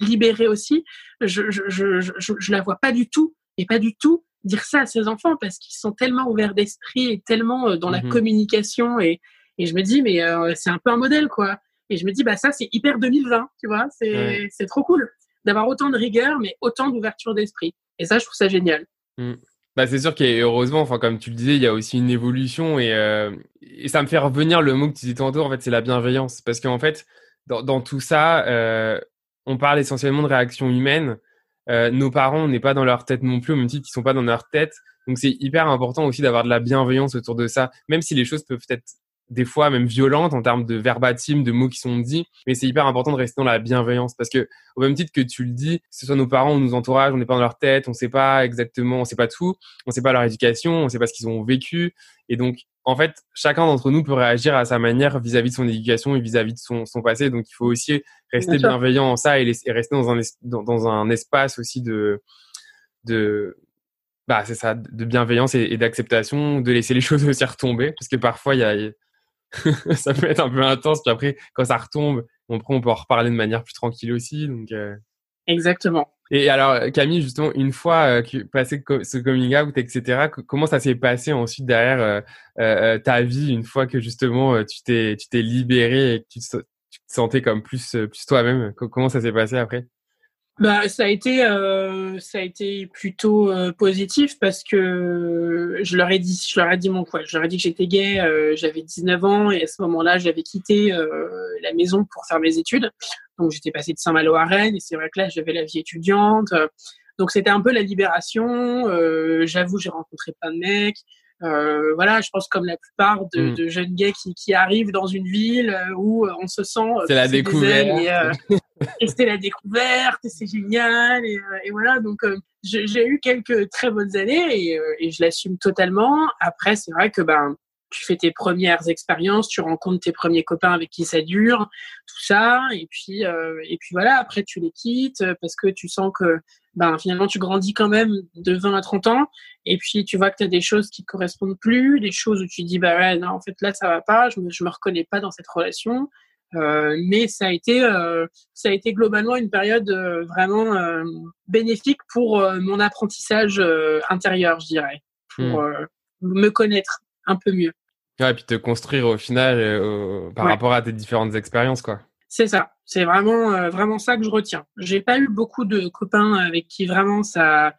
libérée aussi. Je je je la vois pas du tout et pas du tout dire ça à ses enfants parce qu'ils sont tellement ouverts d'esprit et tellement euh, dans la mhm. communication et, et je me dis mais euh, c'est un peu un modèle quoi. Et je me dis bah ça c'est hyper 2020 tu vois c'est c'est trop cool d'avoir autant de rigueur mais autant d'ouverture d'esprit. Et ça je trouve ça génial. Mm. bah c'est sûr qu'il heureusement enfin comme tu le disais il y a aussi une évolution et, euh, et ça me fait revenir le mot que tu disais tantôt en fait c'est la bienveillance. Parce qu'en fait dans, dans tout ça on parle essentiellement de réaction humaine euh, nos parents, n'est pas dans leur tête non plus, au même titre qu'ils sont pas dans leur tête. Donc c'est hyper important aussi d'avoir de la bienveillance autour de ça, même si les choses peuvent être des fois même violentes en termes de verbatim, de mots qui sont dits, mais c'est hyper important de rester dans la bienveillance parce que au même titre que tu le dis, que ce soit nos parents ou nos entourages, on n'est pas dans leur tête, on sait pas exactement, on sait pas tout, on sait pas leur éducation, on sait pas ce qu'ils ont vécu, et donc en fait, chacun d'entre nous peut réagir à sa manière vis-à-vis de son éducation et vis-à-vis de son, son, passé. Donc, il faut aussi rester bienveillant en ça et, rester dans un, dans, un espace aussi de, de, bah, c'est ça, de bienveillance et, d'acceptation, de laisser les choses aussi retomber. Parce que parfois, il y a, ça peut être un peu intense. Puis après, quand ça retombe, on, on peut en reparler de manière plus tranquille aussi. Donc, euh, Exactement. Et alors, Camille, justement, une fois euh, que, passé ce coming out, etc., comment ça s'est passé ensuite derrière euh, euh, ta vie, une fois que justement tu t'es tu t'es libéré et que tu te, tu te sentais comme plus plus toi-même? Comment ça s'est passé après? Bah, ça a été, euh, ça a été plutôt euh, positif parce que je leur ai dit, je leur ai dit mon quoi. Je leur ai dit que j'étais gay, euh, j'avais 19 ans et à ce moment-là, j'avais quitté euh, la maison pour faire mes études. Donc, j'étais passé de Saint-Malo à Rennes et c'est vrai que là, j'avais la vie étudiante. Donc, c'était un peu la libération. J'avoue, j'ai rencontré plein de mecs. Euh, voilà, je pense comme la plupart de, mm. de jeunes gays qui, qui, arrivent dans une ville euh, où euh, on se sent c'est la découverte et, et c'était la découverte c'est génial et, et, voilà donc j'ai eu quelques très bonnes années et, et je l'assume totalement. Après, c'est vrai que ben tu fais tes premières expériences, tu rencontres tes premiers copains avec qui ça dure, tout ça, et puis euh, et puis voilà. Après, tu les quittes parce que tu sens que ben finalement tu grandis quand même de 20 à 30 ans, et puis tu vois que tu as des choses qui te correspondent plus, des choses où tu dis bah ouais non en fait là ça va pas, je me je me reconnais pas dans cette relation. Euh, mais ça a été euh, ça a été globalement une période euh, vraiment euh, bénéfique pour euh, mon apprentissage intérieur, je dirais, pour hmm. me connaître un peu mieux. Ouais, et puis te construire au final euh, par rapport à tes différentes expériences, quoi. C'est ça. C'est vraiment, euh, vraiment ça que je retiens. J'ai pas eu beaucoup de copains avec qui vraiment ça.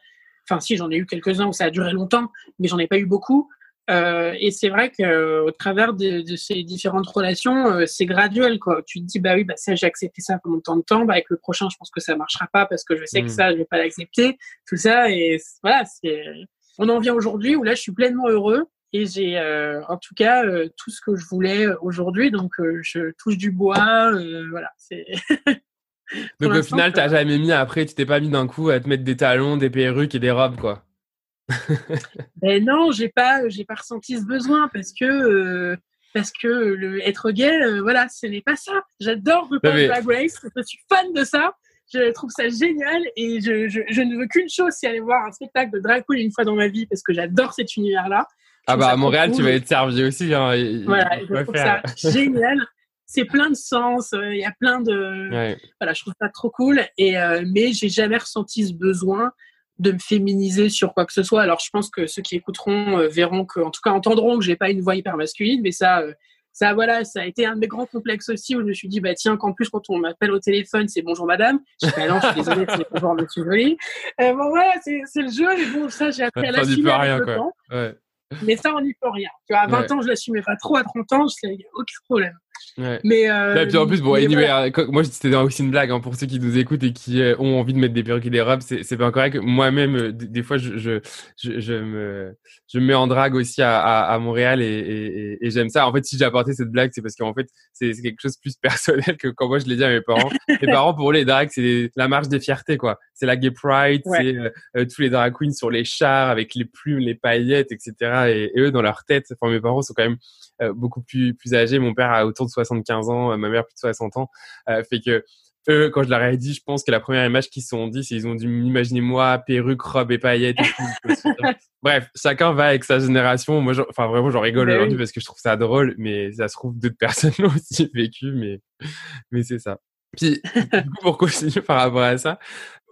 Enfin, si, j'en ai eu quelques-uns où ça a duré longtemps, mais j'en ai pas eu beaucoup. Euh, et c'est vrai que au travers de, de, ces différentes relations, euh, c'est graduel quoi. Tu te dis bah oui bah ça j'ai accepté ça pendant tant de temps, bah avec le prochain je pense que ça marchera pas parce que je sais que hmm. ça je vais pas l'accepter, tout ça et voilà c'est. On en vient aujourd'hui où là je suis pleinement heureux et j'ai euh, en tout cas euh, tout ce que je voulais euh, aujourd'hui. Donc je touche du bois, voilà. C'est donc au final, t'as jamais mis après, tu t'es pas mis d'un coup à te mettre des talons, des perruques et des robes, quoi. Ben non, j'ai pas, j'ai pas ressenti ce besoin parce que parce que le être gay, voilà, ce n'est pas ça. J'adore RuPaul's Drag Race, je suis fan de ça. Je trouve ça génial et je, je, je ne veux qu'une chose, c'est aller voir un spectacle de drag queen une fois dans ma vie parce que j'adore cet univers-là. Ah bah à Montréal, tu vas être servi aussi. Hein, voilà, je trouve ça génial. c'est plein de sens. Il y a plein de. Voilà, je trouve ça trop cool. Et mais j'ai jamais ressenti ce besoin de me féminiser sur quoi que ce soit. Alors, je pense que ceux qui écouteront euh, verront que, en tout cas, entendront que j'ai pas une voix hyper masculine, mais ça, euh, ça, voilà, ça a été un de mes grands complexes aussi où je me suis dit, bah tiens, qu'en plus quand on m'appelle au téléphone, c'est bonjour madame. Je dis, bah non, je suis désolée, c'est bonjour monsieur Jolie. Euh, bon voilà, c'est le jeu, mais bon, ça j'ai appris à l'assumer le temps. Ouais. Mais ça, on n'y peut rien. Tu vois, à 20 ans, je l'assumais pas trop, à 30 ans, je n'ai aucun problème. Mais euh, en plus, bon, anyway, euh, moi c'était aussi une blague hein, pour ceux qui nous écoutent et qui euh, ont envie de mettre des perruques et des robes, c'est pas correct. Moi-même, euh, des, fois, je, je, je, me, je me mets en drague aussi à, à, Montréal et, et, et j'aime ça. En fait, si j'ai apporté cette blague, c'est parce qu'en fait, c'est quelque chose de plus personnel que quand moi je l'ai dit à mes parents. mes parents, pour eux, les drags, c'est la marche des fiertés, quoi. C'est la gay pride, c'est tous les drag queens sur les chars avec les plumes, les paillettes, etc. Et, eux, dans leur tête, enfin, mes parents sont quand même beaucoup plus, plus âgés. Mon père a autour de 75 ans, euh, ma mère plus de 60 ans, euh, fait que eux, quand je leur ai dit, je pense que la première image qu'ils se sont dit, c'est ils ont dû m'imaginer moi, perruque, robe et paillettes et tout. Bref, chacun va avec sa génération. Moi, enfin vraiment, j'en rigole ben aujourd'hui parce que je trouve ça drôle, mais ça se trouve d'autres personnes l'ont aussi vécu, mais mais c'est ça. Puis, du coup, pour continuer par rapport à ça,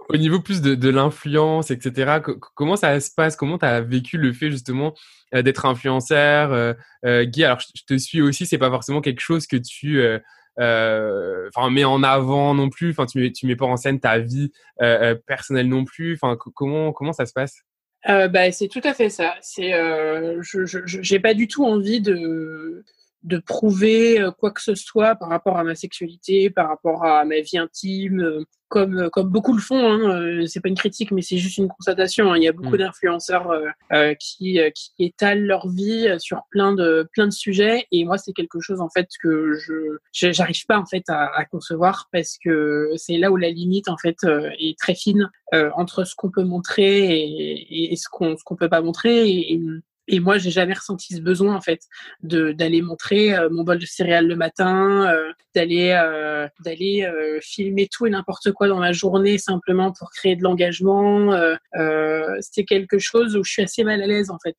au niveau plus de, de l'influence, etc., comment ça se passe? Comment tu as vécu le fait justement euh, d'être influenceur euh, euh, Guy, alors je, te suis aussi, c'est pas forcément quelque chose que tu enfin mets en avant non plus. Enfin, tu mets, tu mets pas en scène ta vie personnelle non plus. Enfin, comment comment ça se passe? Bah, c'est tout à fait ça. C'est, je, j'ai pas du tout envie de de prouver euh, quoi que ce soit par rapport à ma sexualité, par rapport à ma vie intime, euh, comme euh, comme beaucoup le font. Hein. C'est pas une critique, mais c'est juste une constatation. Hein. Il y a beaucoup mm. d'influenceurs qui qui étalent leur vie sur plein de plein de sujets, et moi c'est quelque chose en fait que je j'arrive pas en fait à, à, concevoir parce que c'est là où la limite en fait est très fine entre ce qu'on peut montrer et, et, ce qu'on ce qu'on peut pas montrer. et et moi, j'ai jamais ressenti ce besoin en fait de d'aller montrer euh, mon bol de céréales le matin, euh, d'aller euh, d'aller filmer tout et n'importe quoi dans ma journée simplement pour créer de l'engagement. c'est quelque chose où je suis assez mal à l'aise en fait.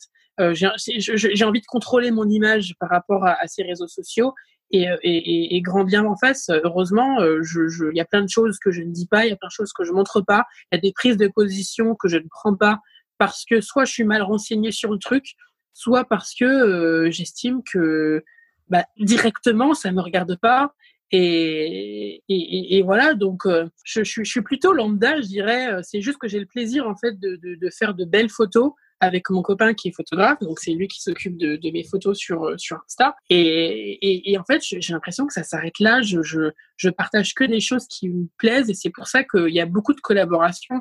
j'ai envie de contrôler mon image par rapport à, ces réseaux sociaux et, et, et, grand bien en face. Heureusement, il je, y a plein de choses que je ne dis pas, il y a plein de choses que je montre pas, il y a des prises de position que je ne prends pas parce que soit je suis mal renseigné sur le truc, soit parce que euh, j'estime que bah, directement ça me regarde pas. Et, voilà, donc euh, je, suis plutôt lambda, je dirais. Euh, c'est juste que j'ai le plaisir en fait de, faire de belles photos avec mon copain qui est photographe, donc c'est lui qui s'occupe de, mes photos sur sur Insta. Et, en fait, j'ai l'impression que ça s'arrête là. Je, je, je partage que des choses qui me plaisent, et c'est pour ça qu'il y a beaucoup de collaborations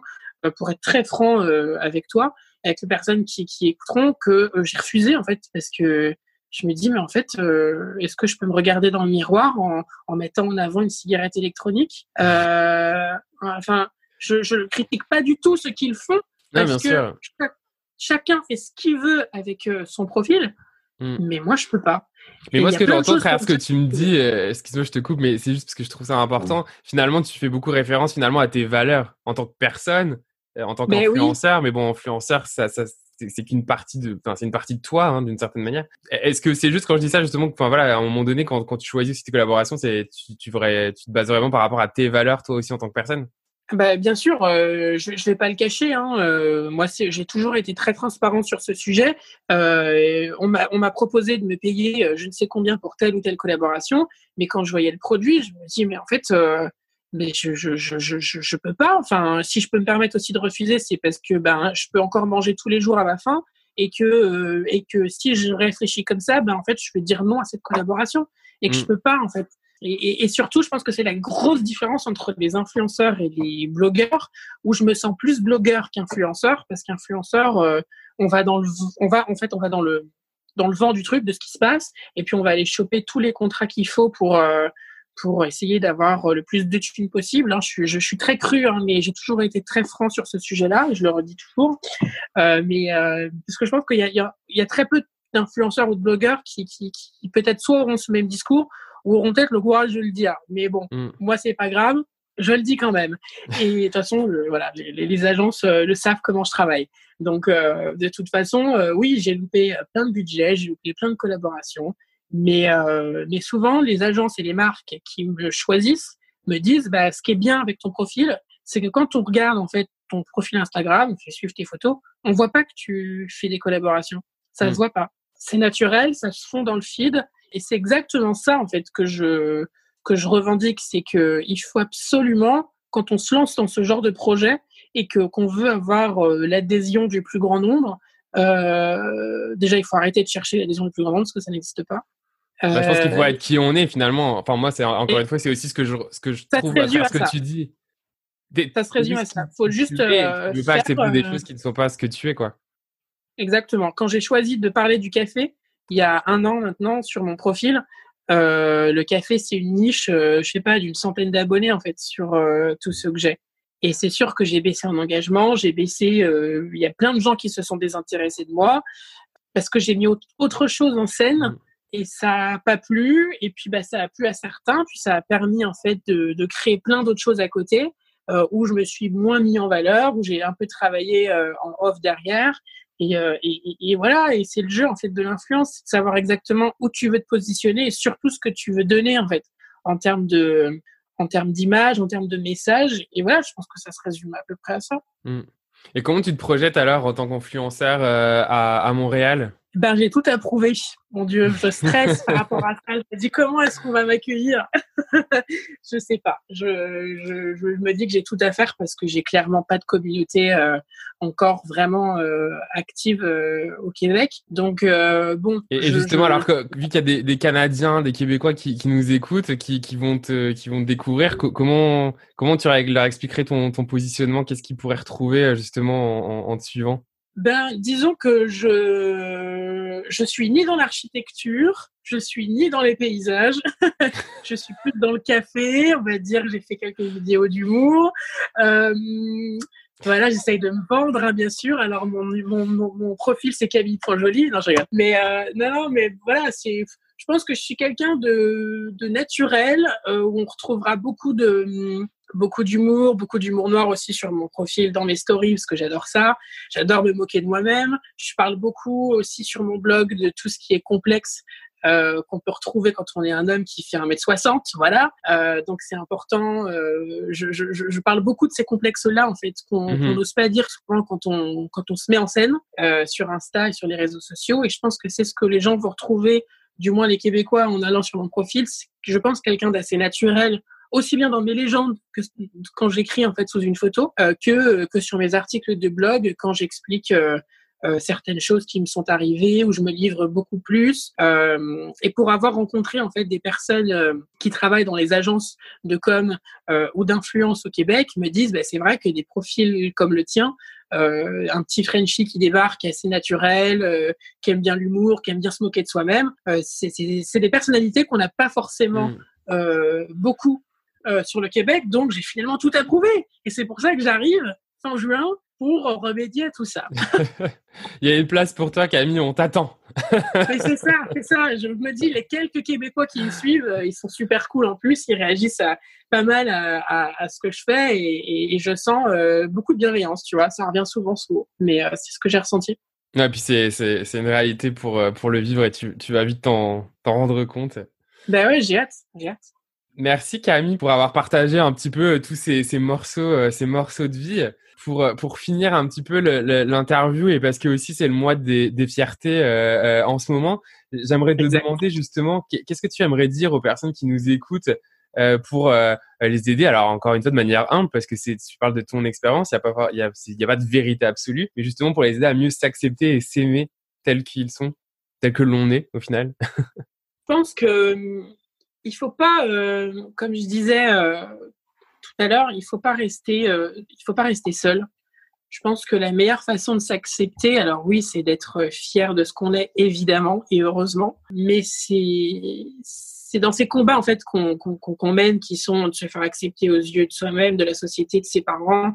pour être très franc euh, avec toi, avec les personnes qui, qui écouteront, que euh, j'ai refusé en fait parce que je me dis mais en fait est-ce que je peux me regarder dans le miroir en, en mettant en avant une cigarette électronique? Enfin, je ne critique pas du tout ce qu'ils font parce que chacun fait ce qu'il veut avec son profil, hmm. mais moi je peux pas. Mais moi, ce que j'entends à ce que tu me dis, excuse-moi, je te coupe, mais c'est juste parce que je trouve ça important. Finalement, tu fais beaucoup référence finalement à tes valeurs en tant que personne euh, en tant qu'influenceur, mais bon, influenceur, ça, ça c'est qu'une partie de, enfin, c'est une partie de toi, hein, d'une certaine manière. Est-ce que c'est juste quand je dis ça, justement, enfin voilà, à un moment donné, quand, quand tu choisis aussi tes collaborations, c'est, tu, tu, tu te bases vraiment par rapport à tes valeurs, toi aussi, en tant que personne? Bah, bien sûr, euh, je ne vais pas le cacher. Hein, euh, moi, j'ai toujours été très transparent sur ce sujet. Euh, on m'a proposé de me payer euh, je ne sais combien pour telle ou telle collaboration, mais quand je voyais le produit, je me dis mais en fait, mais je, je, je, je, je peux pas. Enfin, si je peux me permettre aussi de refuser, c'est parce que ben je peux encore manger tous les jours à ma faim et que euh, et que si je réfléchis comme ça, ben en fait je vais dire non à cette collaboration et que je mm. peux pas en fait. Et, et, surtout, je pense que c'est la grosse différence entre les influenceurs et les blogueurs, où je me sens plus blogueur qu'influenceur, parce qu'influenceur, euh, on va dans le, on va en fait, on va dans le dans le vent du truc de ce qui se passe, et puis on va aller choper tous les contrats qu'il faut pour euh, pour essayer d'avoir euh, le plus de thunes possible. Hein. Je, suis, je, suis très cru, hein, mais j'ai toujours été très franc sur ce sujet-là, je le redis toujours. Euh, mais euh, parce que je pense qu'il y a, y, y très peu d'influenceurs ou de blogueurs qui, qui, qui peut-être soit auront ce même discours ou auront peut-être le courage de le dire. Mais bon, mm. moi c'est pas grave, je le dis quand même. Et de toute façon, voilà, les, les, agences euh, le savent comment je travaille. Donc de toute façon, oui, j'ai loupé plein de budgets, j'ai loupé plein de collaborations Mais, euh, mais souvent, les agences et les marques qui me choisissent me disent, bah, ce qui est bien avec ton profil, c'est que quand on regarde en fait ton profil Instagram, on fait suivre tes photos, on voit pas que tu fais des collaborations. Ça ne se mm. voit pas. C'est naturel, ça se fond dans le feed, et c'est exactement ça en fait que je que je revendique, c'est que il faut absolument quand on se lance dans ce genre de projet et que qu'on veut avoir euh, l'adhésion du plus grand nombre, euh, déjà il faut arrêter de chercher l'adhésion du plus grand nombre parce que ça n'existe pas. Bah, je pense qu'il faut euh, être qui on est finalement. Enfin moi c'est encore une fois c'est aussi ce que je ce que je trouve à ce que tu dis. ça se résume à ça. Faut juste. Euh, tu veux pas accepter des choses qui ne sont pas ce que tu es quoi. Exactement. Quand j'ai choisi de parler du café il y a un an maintenant sur mon profil, euh, le café, c'est une niche, euh, je sais pas, d'une centaine d'abonnés en fait sur euh, tout ce que j'ai. Et c'est sûr que j'ai baissé en engagement, j'ai baissé. Il y a plein de gens qui se sont désintéressés de moi parce que j'ai mis autre chose en scène mmh. Et ça a pas plu. Et puis bah ça a plu à certains, puis ça a permis en fait de, créer plein d'autres choses à côté. Euh, où je me suis moins mis en valeur, où j'ai un peu travaillé euh, en off derrière. Euh, et, voilà, et c'est le jeu en fait de l'influence, c'est de savoir exactement où tu veux te positionner et surtout ce que tu veux donner en fait en termes de en termes d'image, en termes de message. Et voilà, je pense que ça se résume à peu près à ça. Mmh. Et comment tu te projettes alors en tant qu'influenceur à Montréal? Ben, j'ai tout approuvé. Mon Dieu, je stresse par rapport à ça. Je me dis comment est-ce qu'on va m'accueillir? Je sais pas. Je, je, je, me dis que j'ai tout à faire parce que j'ai clairement pas de communauté euh, encore vraiment euh, active euh, au Québec. Donc bon. Et, justement, alors que vu qu'il y a des, des, Canadiens, des Québécois qui, qui nous écoutent, qui, qui vont te, qui vont te découvrir, comment comment tu leur expliquerais ton, ton positionnement? Qu'est-ce qu'ils pourraient retrouver justement en, en te suivant? Ben, disons que je je suis ni dans l'architecture, je suis ni dans les paysages, je suis plus dans le café. On va dire, j'ai fait quelques vidéos d'humour. Euh, voilà, j'essaye de me vendre, hein, bien sûr. Alors mon mon, mon, profil c'est Camille Jolie, non je regarde. Mais euh, non non, mais voilà, c'est. Je pense que je suis quelqu'un de, de naturel euh, où on retrouvera beaucoup de beaucoup d'humour, beaucoup d'humour noir aussi sur mon profil, dans mes stories, parce que j'adore ça. J'adore me moquer de moi-même. Je parle beaucoup aussi sur mon blog de tout ce qui est complexe euh, qu'on peut retrouver quand on est un homme qui fait 1m60, voilà. Euh, donc c'est important. Euh, je, je, je, parle beaucoup de ces complexes-là en fait qu'on mhm. n'ose pas dire souvent quand on quand on se met en scène euh, sur Insta et sur les réseaux sociaux. Et je pense que c'est ce que les gens vont retrouver, du moins les Québécois, en allant sur mon profil. Je pense quelqu'un d'assez naturel aussi bien dans mes légendes que quand j'écris en fait sous une photo, euh, que que sur mes articles de blog quand j'explique euh, euh, certaines choses qui me sont arrivées, où je me livre beaucoup plus. Euh, et pour avoir rencontré en fait des personnes euh, qui travaillent dans les agences de com ou d'influence au Québec, me disent bah, c'est vrai que des profils comme le tien, un petit Frenchie qui débarque assez naturel, qui aime bien l'humour, qui aime bien se moquer de soi-même, c'est des personnalités qu'on n'a pas forcément mmh. beaucoup euh, sur le Québec, donc j'ai finalement tout approuvé. Et c'est pour ça que j'arrive fin juin pour remédier à tout ça. Il y a une place pour toi, Camille, on t'attend. c'est ça, c'est ça. Je me dis, les quelques Québécois qui me suivent, euh, ils sont super cool en plus. Ils réagissent pas mal à, ce que je fais et, je sens euh, beaucoup de bienveillance, tu vois. Ça revient souvent sous mais c'est ce que j'ai ressenti. Et puis c'est, une réalité pour, pour le vivre et tu, tu vas vite t'en, rendre compte. Ben ouais, j'ai hâte, j'ai hâte. Merci Camille pour avoir partagé un petit peu euh, tous ces, ces morceaux, euh, ces morceaux de vie. Pour, euh, pour finir un petit peu l'interview et parce que aussi c'est le mois des, des fiertés en ce moment, j'aimerais te demander justement qu'est-ce que tu aimerais dire aux personnes qui nous écoutent pour les aider? Alors encore une fois de manière humble parce que c'est tu parles de ton expérience, il y a pas il y a, y a pas de vérité absolue, mais justement pour les aider à mieux s'accepter et s'aimer tels qu'ils sont, tels que l'on est au final. Je pense que il faut pas, euh, comme je disais euh, tout à l'heure, il faut pas rester, euh, il faut pas rester seul. Je pense que la meilleure façon de s'accepter, alors oui, c'est d'être fier de ce qu'on est, évidemment et heureusement, mais c'est c'est dans ces combats en fait qu'on qu'on mène, qui sont de se faire accepter aux yeux de soi-même, de la société, de ses parents,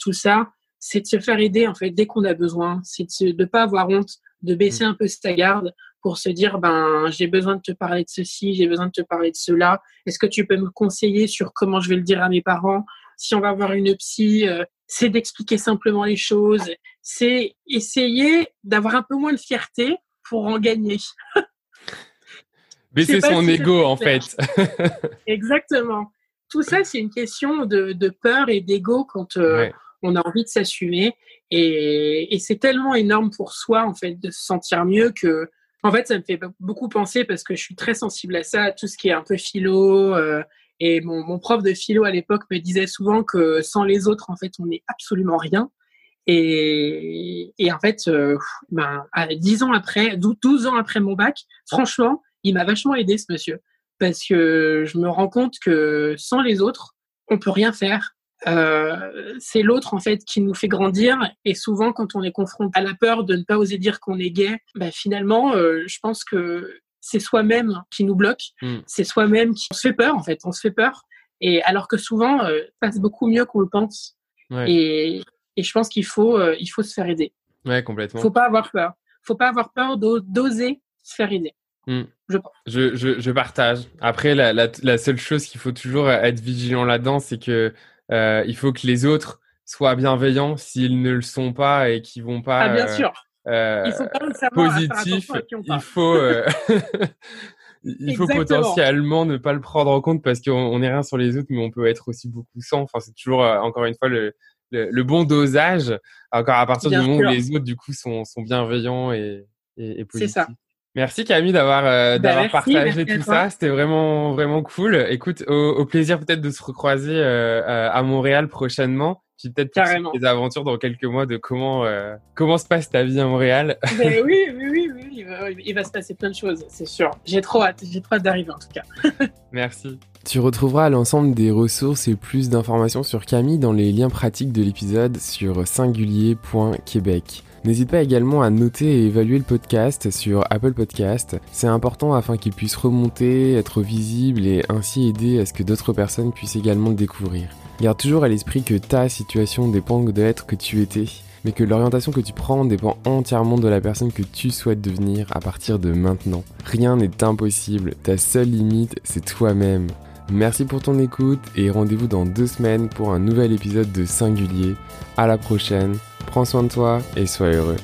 tout ça, c'est de se faire aider en fait dès qu'on a besoin, c'est de ne pas avoir honte, de baisser mmh. un peu sa garde, pour se dire ben j'ai besoin de te parler de ceci, j'ai besoin de te parler de cela. Est-ce que tu peux me conseiller sur comment je vais le dire à mes parents? Si on va voir une psy, euh, c'est d'expliquer simplement les choses, c'est essayer d'avoir un peu moins de fierté pour en gagner. Baisser son ego, en fait. Exactement. Tout ça, c'est une question de, peur et d'ego quand euh, on a envie de s'assumer. Et, c'est tellement énorme pour soi, en fait, de se sentir mieux que, en fait, ça me fait beaucoup penser parce que je suis très sensible à ça, à tout ce qui est un peu philo. Euh, et mon, prof de philo à l'époque me disait souvent que sans les autres, en fait, on n'est absolument rien. Et, en fait, euh, ben, 10 ans après, 12 ans après mon bac, franchement, il m'a vachement aidé ce monsieur parce que je me rends compte que sans les autres, on peut rien faire. Euh, c'est l'autre en fait qui nous fait grandir et souvent quand on est confronté à la peur de ne pas oser dire qu'on est gay, bah, finalement euh, je pense que c'est soi-même qui nous bloque, hmm. c'est soi-même qui on se fait peur en fait, on se fait peur et alors que souvent euh, ça passe beaucoup mieux qu'on le pense et, et, je pense qu'il faut il faut se faire aider. Ouais complètement. Faut pas avoir peur, faut pas avoir peur d'oser se faire aider. Hmm. Je, je, je, je, partage. Après, la, la, la seule chose qu'il faut toujours être vigilant là-dedans, c'est que euh, il faut que les autres soient bienveillants s'ils ne le sont pas et qui vont pas. Ah, bien sûr. Euh, il faut positif. Il faut. Euh, il faut potentiellement ne pas le prendre en compte parce qu'on n'est rien sur les autres, mais on peut être aussi beaucoup sans. Enfin, c'est toujours encore une fois le, le, bon dosage. Encore à partir du moment où les autres du coup sont, sont bienveillants et, et, et positifs. C'est ça. Merci Camille d'avoir euh, bah, d'avoir partagé tout ça. C'était vraiment vraiment cool. Écoute, au, plaisir peut-être de se recroiser euh, euh, à Montréal prochainement. Puis peut-être des aventures dans quelques mois de comment comment se passe ta vie à Montréal. Ben oui, oui, oui, oui, il va, il va se passer plein de choses, c'est sûr. J'ai trop hâte, j'ai trop hâte d'arriver en tout cas. Merci. Tu retrouveras l'ensemble des ressources et plus d'informations sur Camille dans les liens pratiques de l'épisode sur singulier.québec. N'hésite pas également à noter et évaluer le podcast sur Apple Podcast. C'est important afin qu'il puisse remonter, être visible et ainsi aider à ce que d'autres personnes puissent également le découvrir. Garde toujours à l'esprit que ta situation dépend de l'être que tu étais, mais que l'orientation que tu prends dépend entièrement de la personne que tu souhaites devenir à partir de maintenant. Rien n'est impossible, ta seule limite c'est toi-même. Merci pour ton écoute et rendez-vous dans deux semaines pour un nouvel épisode de Singulier. À la prochaine. Prends soin de toi et sois heureux.